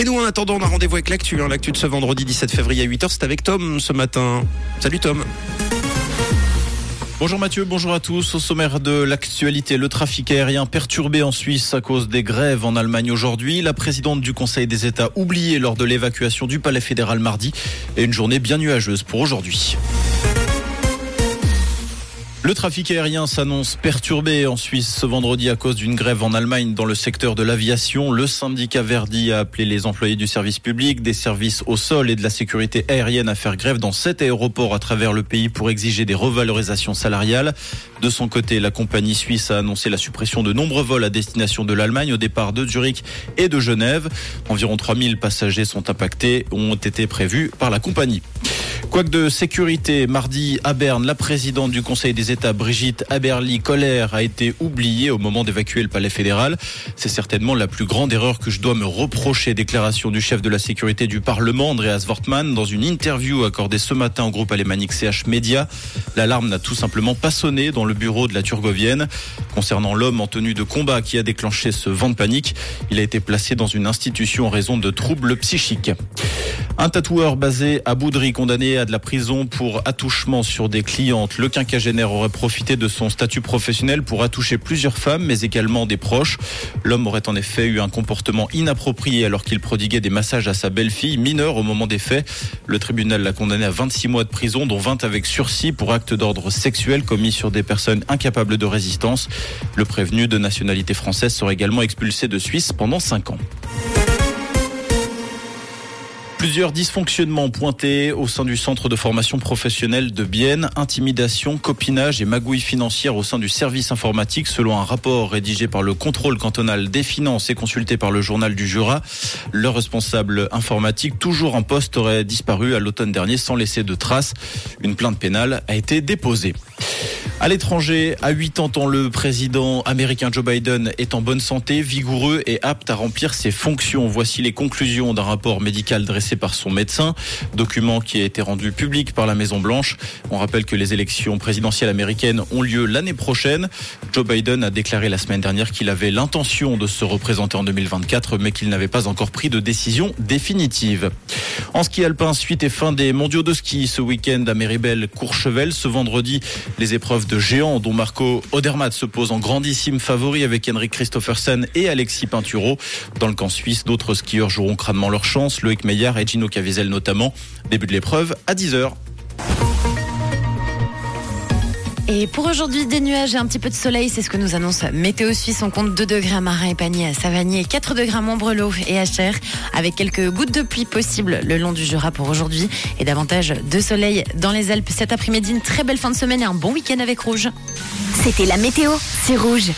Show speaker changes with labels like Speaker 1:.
Speaker 1: Et nous, en attendant, on a rendez-vous avec l'actu. Hein. L'actu de ce vendredi 17 février à 8h, c'est avec Tom ce matin. Salut Tom.
Speaker 2: Bonjour Mathieu, bonjour à tous. Au sommaire de l'actualité, le trafic aérien perturbé en Suisse à cause des grèves en Allemagne aujourd'hui. La présidente du Conseil des États oubliée lors de l'évacuation du palais fédéral mardi et une journée bien nuageuse pour aujourd'hui. Le trafic aérien s'annonce perturbé en Suisse ce vendredi à cause d'une grève en Allemagne dans le secteur de l'aviation. Le syndicat Verdi a appelé les employés du service public, des services au sol et de la sécurité aérienne à faire grève dans sept aéroports à travers le pays pour exiger des revalorisations salariales. De son côté, la compagnie suisse a annoncé la suppression de nombreux vols à destination de l'Allemagne au départ de Zurich et de Genève. Environ 3000 passagers sont impactés, ont été prévus par la compagnie. Quoique de sécurité, mardi à Berne, la présidente du Conseil des États, Brigitte Aberly-Colère, a été oubliée au moment d'évacuer le palais fédéral. C'est certainement la plus grande erreur que je dois me reprocher. Déclaration du chef de la sécurité du Parlement, Andreas Wortmann, dans une interview accordée ce matin au groupe alémanique CH Media. L'alarme n'a tout simplement pas sonné dans le bureau de la Turgovienne. Concernant l'homme en tenue de combat qui a déclenché ce vent de panique, il a été placé dans une institution en raison de troubles psychiques. Un tatoueur basé à Boudry, condamné à de la prison pour attouchement sur des clientes. Le quinquagénaire aurait profité de son statut professionnel pour attoucher plusieurs femmes, mais également des proches. L'homme aurait en effet eu un comportement inapproprié alors qu'il prodiguait des massages à sa belle-fille, mineure au moment des faits. Le tribunal l'a condamné à 26 mois de prison, dont 20 avec sursis pour actes d'ordre sexuel commis sur des personnes incapables de résistance. Le prévenu de nationalité française sera également expulsé de Suisse pendant 5 ans. Plusieurs dysfonctionnements pointés au sein du centre de formation professionnelle de Bienne, intimidation, copinage et magouille financière au sein du service informatique selon un rapport rédigé par le contrôle cantonal des finances et consulté par le journal du Jura. Le responsable informatique, toujours en poste, aurait disparu à l'automne dernier sans laisser de traces. Une plainte pénale a été déposée. À l'étranger, à 80 ans, le président américain Joe Biden est en bonne santé, vigoureux et apte à remplir ses fonctions. Voici les conclusions d'un rapport médical dressé par son médecin, document qui a été rendu public par la Maison Blanche. On rappelle que les élections présidentielles américaines ont lieu l'année prochaine. Joe Biden a déclaré la semaine dernière qu'il avait l'intention de se représenter en 2024, mais qu'il n'avait pas encore pris de décision définitive. En ski alpin, suite et fin des mondiaux de ski ce week-end à Méribel, Courchevel. Ce vendredi, les épreuves de géants dont Marco Odermatt se pose en grandissime favori avec Henrik Christophersen et Alexis Pinturo. Dans le camp suisse, d'autres skieurs joueront crânement leur chance, Loïc Meyer et Gino Caviezel notamment. Début de l'épreuve à 10h.
Speaker 3: Et pour aujourd'hui, des nuages et un petit peu de soleil, c'est ce que nous annonce Météo Suisse. On compte 2 degrés à Marin et Pagny, à Savagny, 4 degrés à Montbrelot et à avec quelques gouttes de pluie possibles le long du Jura pour aujourd'hui et davantage de soleil dans les Alpes cet après-midi. Une très belle fin de semaine et un bon week-end avec Rouge.
Speaker 4: C'était la météo, c'est Rouge.